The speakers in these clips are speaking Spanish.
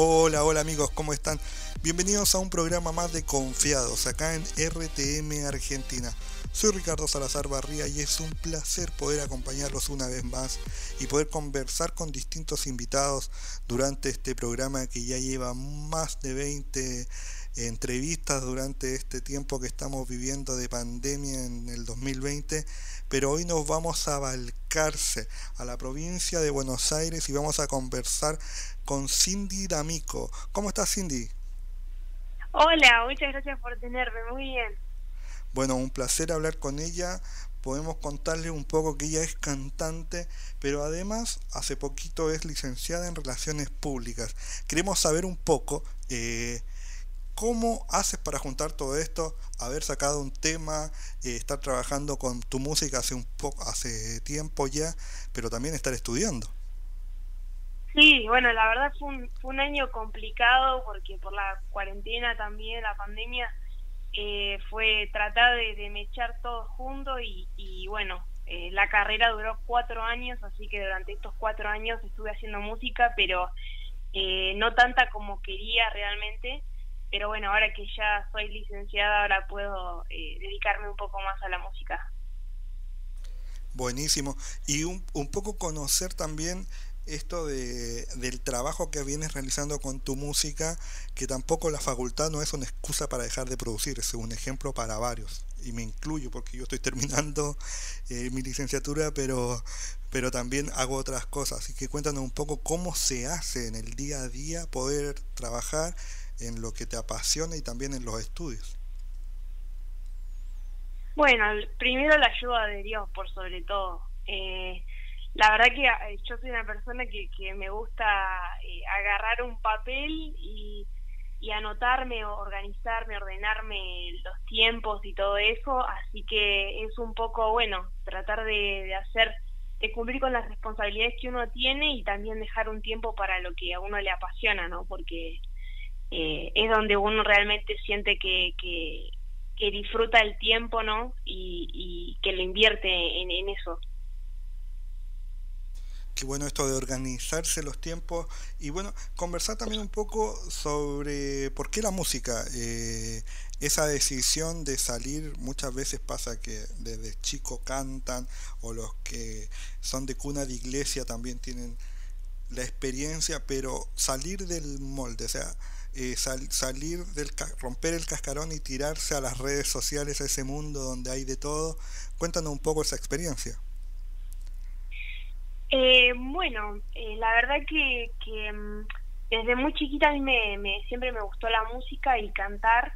Hola, hola amigos, ¿cómo están? Bienvenidos a un programa más de Confiados acá en RTM Argentina. Soy Ricardo Salazar Barría y es un placer poder acompañarlos una vez más y poder conversar con distintos invitados durante este programa que ya lleva más de 20 entrevistas durante este tiempo que estamos viviendo de pandemia en el 2020, pero hoy nos vamos a Valcarce, a la provincia de Buenos Aires y vamos a conversar con Cindy D'Amico. ¿Cómo estás Cindy? Hola, muchas gracias por tenerme, muy bien. Bueno, un placer hablar con ella. Podemos contarle un poco que ella es cantante, pero además hace poquito es licenciada en Relaciones Públicas. Queremos saber un poco eh, ¿Cómo haces para juntar todo esto? Haber sacado un tema, eh, estar trabajando con tu música hace un poco, hace tiempo ya, pero también estar estudiando. Sí, bueno, la verdad fue un, fue un año complicado porque por la cuarentena también, la pandemia, eh, fue tratar de, mechar todo junto y, y bueno, eh, la carrera duró cuatro años, así que durante estos cuatro años estuve haciendo música, pero no tanta como quería realmente pero bueno, ahora que ya soy licenciada, ahora puedo eh, dedicarme un poco más a la música. Buenísimo. Y un, un poco conocer también esto de, del trabajo que vienes realizando con tu música, que tampoco la facultad no es una excusa para dejar de producir, es un ejemplo para varios. Y me incluyo porque yo estoy terminando eh, mi licenciatura, pero, pero también hago otras cosas. Así que cuéntanos un poco cómo se hace en el día a día poder trabajar en lo que te apasiona y también en los estudios? Bueno, primero la ayuda de Dios, por sobre todo. Eh, la verdad que eh, yo soy una persona que, que me gusta eh, agarrar un papel y, y anotarme, organizarme, ordenarme los tiempos y todo eso, así que es un poco, bueno, tratar de, de hacer, de cumplir con las responsabilidades que uno tiene y también dejar un tiempo para lo que a uno le apasiona, ¿no? Porque eh, es donde uno realmente siente que, que, disfruta el tiempo, ¿no? Y, que lo invierte en, eso. Qué bueno esto de organizarse los tiempos y bueno, conversar también un poco sobre por qué la música. Eh, esa decisión de salir muchas veces pasa que desde chico cantan o los que son de cuna de iglesia también tienen la experiencia, pero salir del molde, o sea, eh, salir del romper el cascarón y tirarse a las redes sociales a ese mundo donde hay de todo. Cuéntanos un poco esa experiencia. Eh, bueno eh, la verdad que, que, mm, desde muy chiquita a mí me, siempre me gustó la música y cantar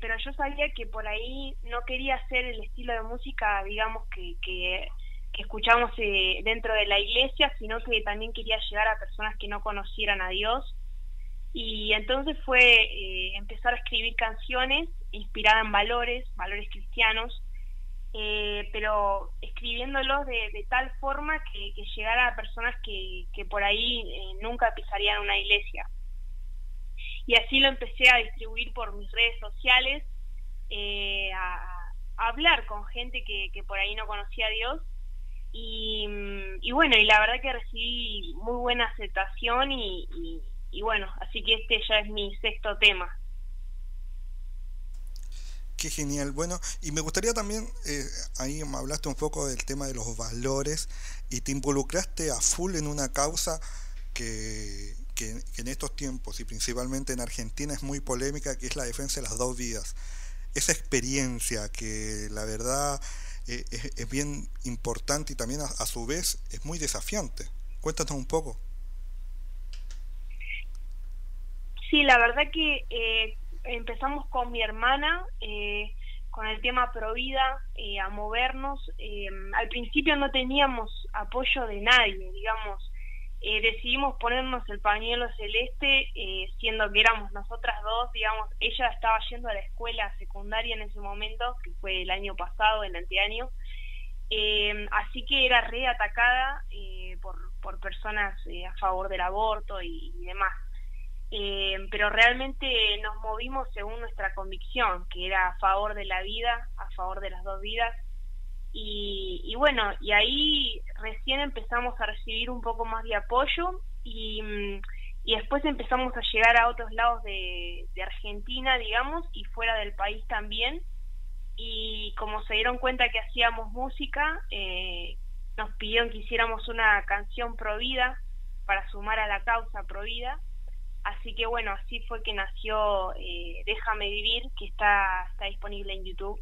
pero yo sabía que por ahí no quería hacer el estilo de música digamos que, que que escuchamos dentro de la iglesia, sino que también quería llegar a personas que no conocieran a Dios y entonces fue eh, empezar a escribir canciones inspiradas en valores, valores cristianos, eh, pero escribiéndolos de, tal forma que, llegara a personas que, que por ahí eh, nunca pisarían una iglesia. Y así lo empecé a distribuir por mis redes sociales, a, hablar con gente que, que por ahí no conocía a Dios y, y, bueno, y la verdad que recibí muy buena aceptación y bueno, así que este ya es mi sexto tema. Qué genial. Bueno, y me gustaría también, eh, ahí me hablaste un poco del tema de los valores y te involucraste a full en una causa que, que, en estos tiempos y principalmente en Argentina es muy polémica, que es la defensa de las dos vidas. Esa experiencia que la verdad eh, es, bien importante y también a su vez es muy desafiante. Cuéntanos un poco. Sí, la verdad que eh, empezamos con mi hermana, eh, con el tema Provida, eh, a movernos. Eh, al principio no teníamos apoyo de nadie, digamos. decidimos ponernos el pañuelo celeste, siendo que éramos nosotras dos, digamos, ella estaba yendo a la escuela secundaria en ese momento, que fue el año pasado, el anteaño, así que era reatacada por, por personas a favor del aborto y demás. Eh, pero realmente nos movimos según nuestra convicción, que era a favor de la vida, a favor de las dos vidas. Y, bueno, y ahí recién empezamos a recibir un poco más de apoyo y, y después empezamos a llegar a otros lados de, Argentina, digamos, y fuera del país también. Y como se dieron cuenta que hacíamos música, eh, nos pidieron que hiciéramos una canción pro vida para sumar a la causa pro vida. Así que bueno, así fue que nació eh, Déjame Vivir, que está, está disponible en YouTube,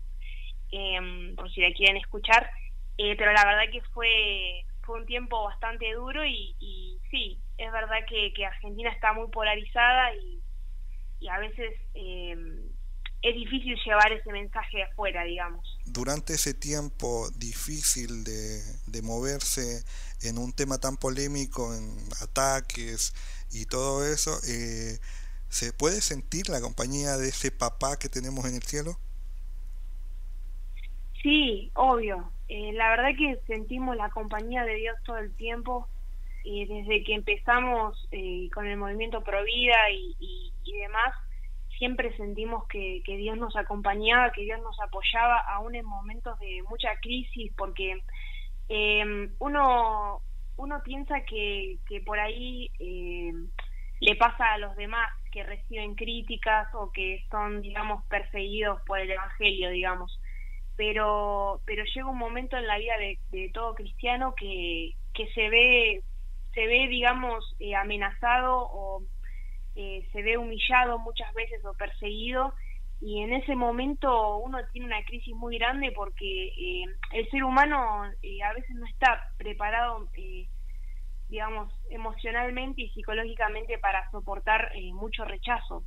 em, por si la quieren escuchar. Eh, pero la verdad que fue, fue un tiempo bastante duro y, sí, es verdad que, Argentina está muy polarizada y, y a veces eh, es difícil llevar ese mensaje afuera, digamos. Durante ese tiempo difícil de, de moverse en un tema tan polémico, en ataques y todo eso, eh, ¿se puede sentir la compañía de ese papá que tenemos en el cielo? Sí, obvio. Eh, la verdad que sentimos la compañía de Dios todo el tiempo y desde que empezamos eh, con el movimiento Provida y, y, y demás, siempre sentimos que, que, Dios nos acompañaba, que Dios nos apoyaba, aún en momentos de mucha crisis, porque eh, uno, uno piensa que, que por ahí eh, le pasa a los demás que reciben críticas o que son, digamos, perseguidos por el Evangelio, digamos. Pero, pero llega un momento en la vida de, todo cristiano que, que se ve se ve, digamos, eh, amenazado o eh, se ve humillado muchas veces o perseguido y en ese momento uno tiene una crisis muy grande porque eh, el ser humano eh, a veces no está preparado, eh, digamos, emocionalmente y psicológicamente para soportar eh, mucho rechazo.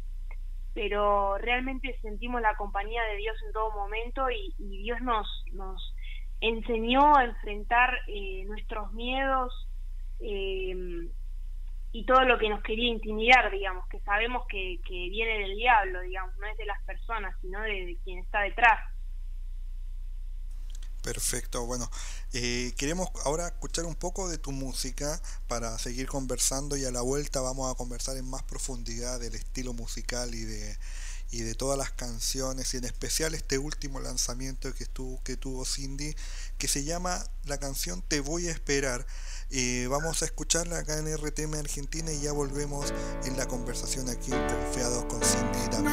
Pero realmente sentimos la compañía de Dios en todo momento y, y Dios nos, nos enseñó a enfrentar nuestros miedos, y todo lo que nos quería intimidar, digamos, que sabemos que, que viene del diablo, digamos, no es de las personas, sino de, quien está detrás. Perfecto, bueno, eh, queremos ahora escuchar un poco de tu música para seguir conversando y a la vuelta vamos a conversar en más profundidad del estilo musical y de, y de todas las canciones y en especial este último lanzamiento que, estuvo, que tuvo Cindy que se llama la canción Te voy a esperar. Eh, vamos a escucharla acá en RTM Argentina y ya volvemos en la conversación aquí en Confiados con Cindy y David.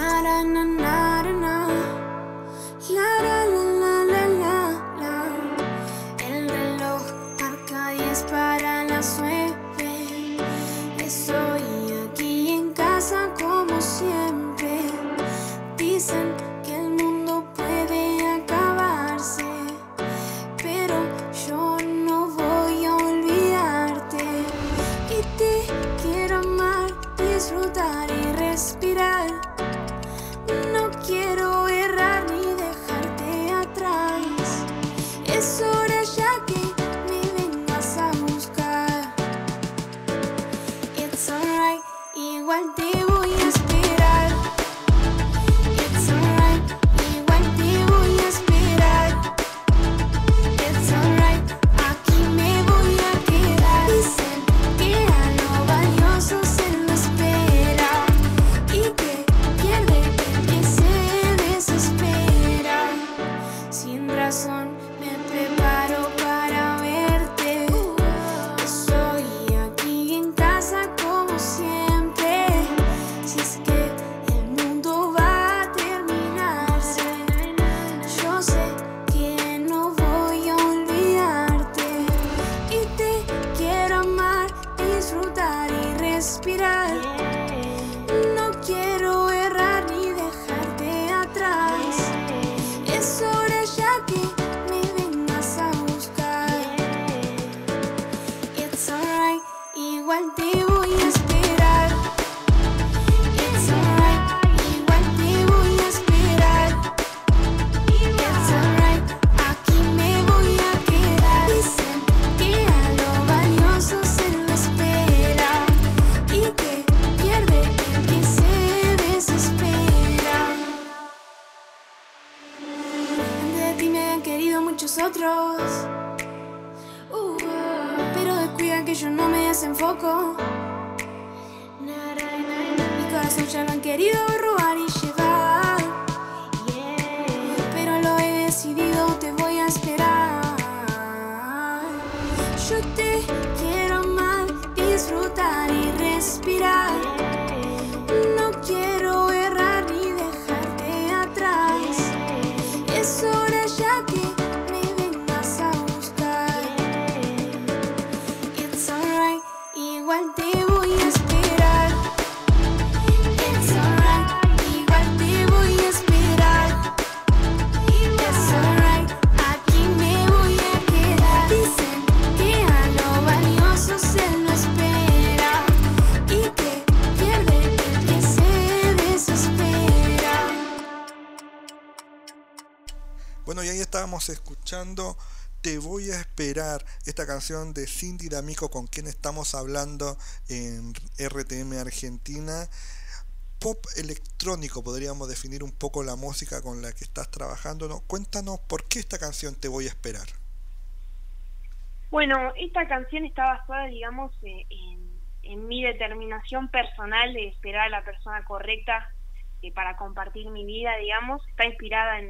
El reloj marca 10 para las 9. Estoy igual te igual te yo no me desenfoco. Mi corazón ya lo han querido robar y Te voy a esperar, esta canción de Cindy D'Amico con quien estamos hablando en RTM Argentina. Pop electrónico, podríamos definir un poco la música con la que estás trabajando. ¿no? Cuéntanos por qué esta canción Te voy a esperar. Bueno, esta canción está basada, digamos, eh, en mi determinación personal de esperar a la persona correcta eh, para compartir mi vida, digamos. Está inspirada en,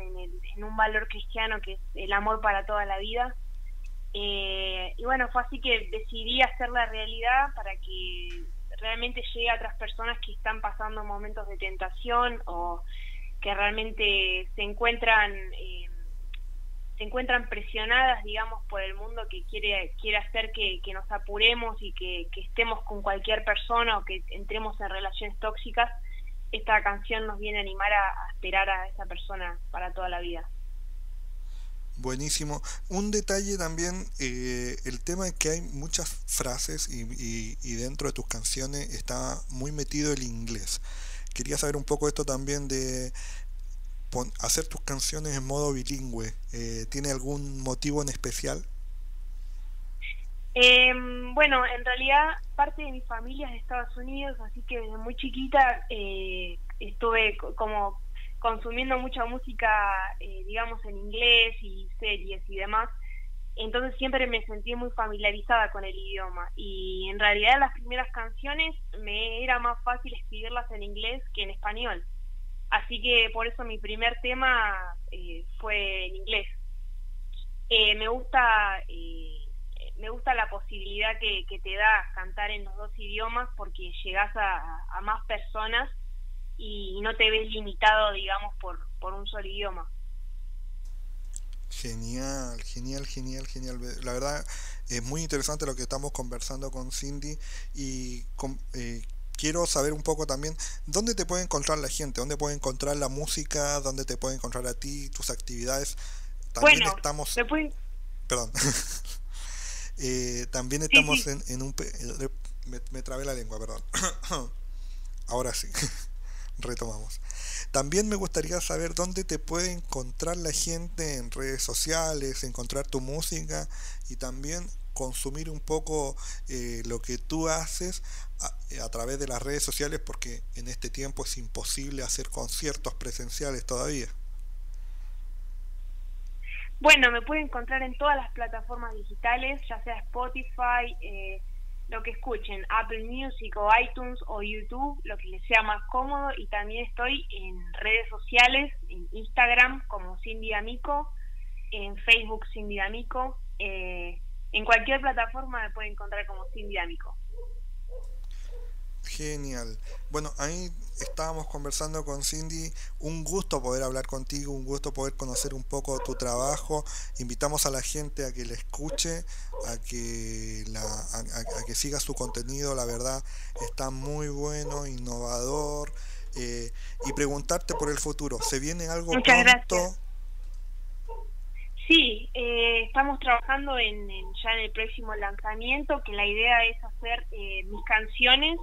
un valor cristiano que es el amor para toda la vida. Eh, y bueno, fue así que decidí hacerla realidad para que realmente llegue a otras personas que están pasando momentos de tentación o que realmente se encuentran eh, se encuentran presionadas, digamos, por el mundo que quiere quiere hacer que, nos apuremos y que estemos con cualquier persona o que entremos en relaciones tóxicas, esta canción nos viene a animar a, a esperar a esa persona para toda la vida. Buenísimo. Un detalle también, eh, el tema es que hay muchas frases y, dentro de tus canciones está muy metido el inglés. Quería saber un poco esto también de hacer tus canciones en modo bilingüe. Eh, ¿Tiene algún motivo en especial? Eh, bueno, en realidad parte de mi familia es de Estados Unidos, así que desde muy chiquita eh, estuve co- como consumiendo mucha música, eh, digamos, en inglés y series y demás. Entonces siempre me sentí muy familiarizada con el idioma y en realidad las primeras canciones me era más fácil escribirlas en inglés que en español. Así que por eso mi primer tema eh, fue en inglés. Eh, me gusta eh, me gusta la posibilidad que, que te da cantar en los dos idiomas porque llegas a, a más personas y no te ves limitado, digamos, por, por un solo idioma. Genial, genial, genial, genial. La verdad es muy interesante lo que estamos conversando con Cindy y con- eh, quiero saber un poco también dónde te puede encontrar la gente, dónde puede encontrar la música, dónde te puede encontrar a ti, tus actividades. También bueno, estamos, pueden- perdón, Eh, también estamos sí. En, en un, eh, me, me trabé la lengua, perdón. Ahora sí, retomamos. También me gustaría saber dónde te puede encontrar la gente en redes sociales, encontrar tu música y también consumir un poco eh, lo que tú haces a, a través de las redes sociales porque en este tiempo es imposible hacer conciertos presenciales todavía. Bueno, me pueden encontrar en todas las plataformas digitales, ya sea Spotify, eh, lo que escuchen, Apple Music o iTunes o YouTube, lo que les sea más cómodo. Y también estoy en redes sociales, en Instagram como Cindy Amico, en Facebook Cindy Amico. Eh, en cualquier plataforma me pueden encontrar como Cindy Amico. Genial. Bueno, ahí estábamos conversando con Cindy. Un gusto poder hablar contigo, un gusto poder conocer un poco tu trabajo. Invitamos a la gente a que la escuche, a que la, a, a- que siga su contenido. La verdad está muy bueno, innovador. eh, y preguntarte por el futuro. ¿Se viene algo Muchas pronto? gracias. Sí, eh, estamos trabajando en, en- ya en el próximo lanzamiento, que la idea es hacer eh, mis canciones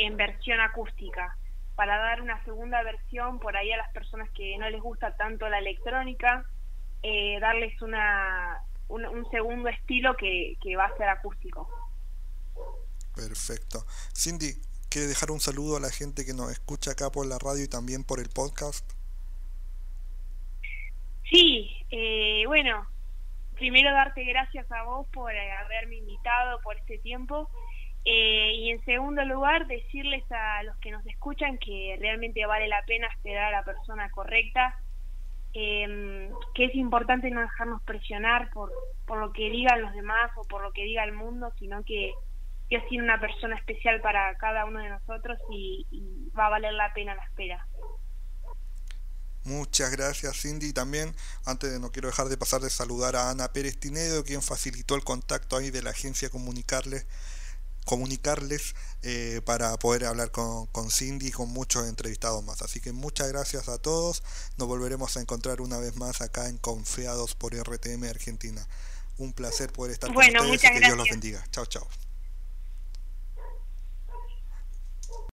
en versión acústica, para dar una segunda versión por ahí a las personas que no les gusta tanto la electrónica, eh, darles una, un, un segundo estilo que, que va a ser acústico. Perfecto. Cindy, ¿quiere dejar un saludo a la gente que nos escucha acá por la radio y también por el podcast? Sí, eh, bueno, primero darte gracias a vos por haberme invitado por este tiempo eh, y en segundo lugar decirles a los que nos escuchan que realmente vale la pena esperar a la persona correcta, eh, que es importante no dejarnos presionar por, por lo que digan los demás o por lo que diga el mundo, sino que Dios tiene una persona especial para cada uno de nosotros y, y va a valer la pena la espera. Muchas gracias Cindy. También, antes de no quiero dejar de pasar de saludar a Ana Pérez Tinedo, quien facilitó el contacto ahí de la agencia Comunicarles, comunicarles eh, para poder hablar con, con Cindy y con muchos entrevistados más. Así que muchas gracias a todos. Nos volveremos a encontrar una vez más acá en Confiados por RTM Argentina. Un placer poder estar Bueno, con ustedes y que Dios los bendiga. Chao, chao.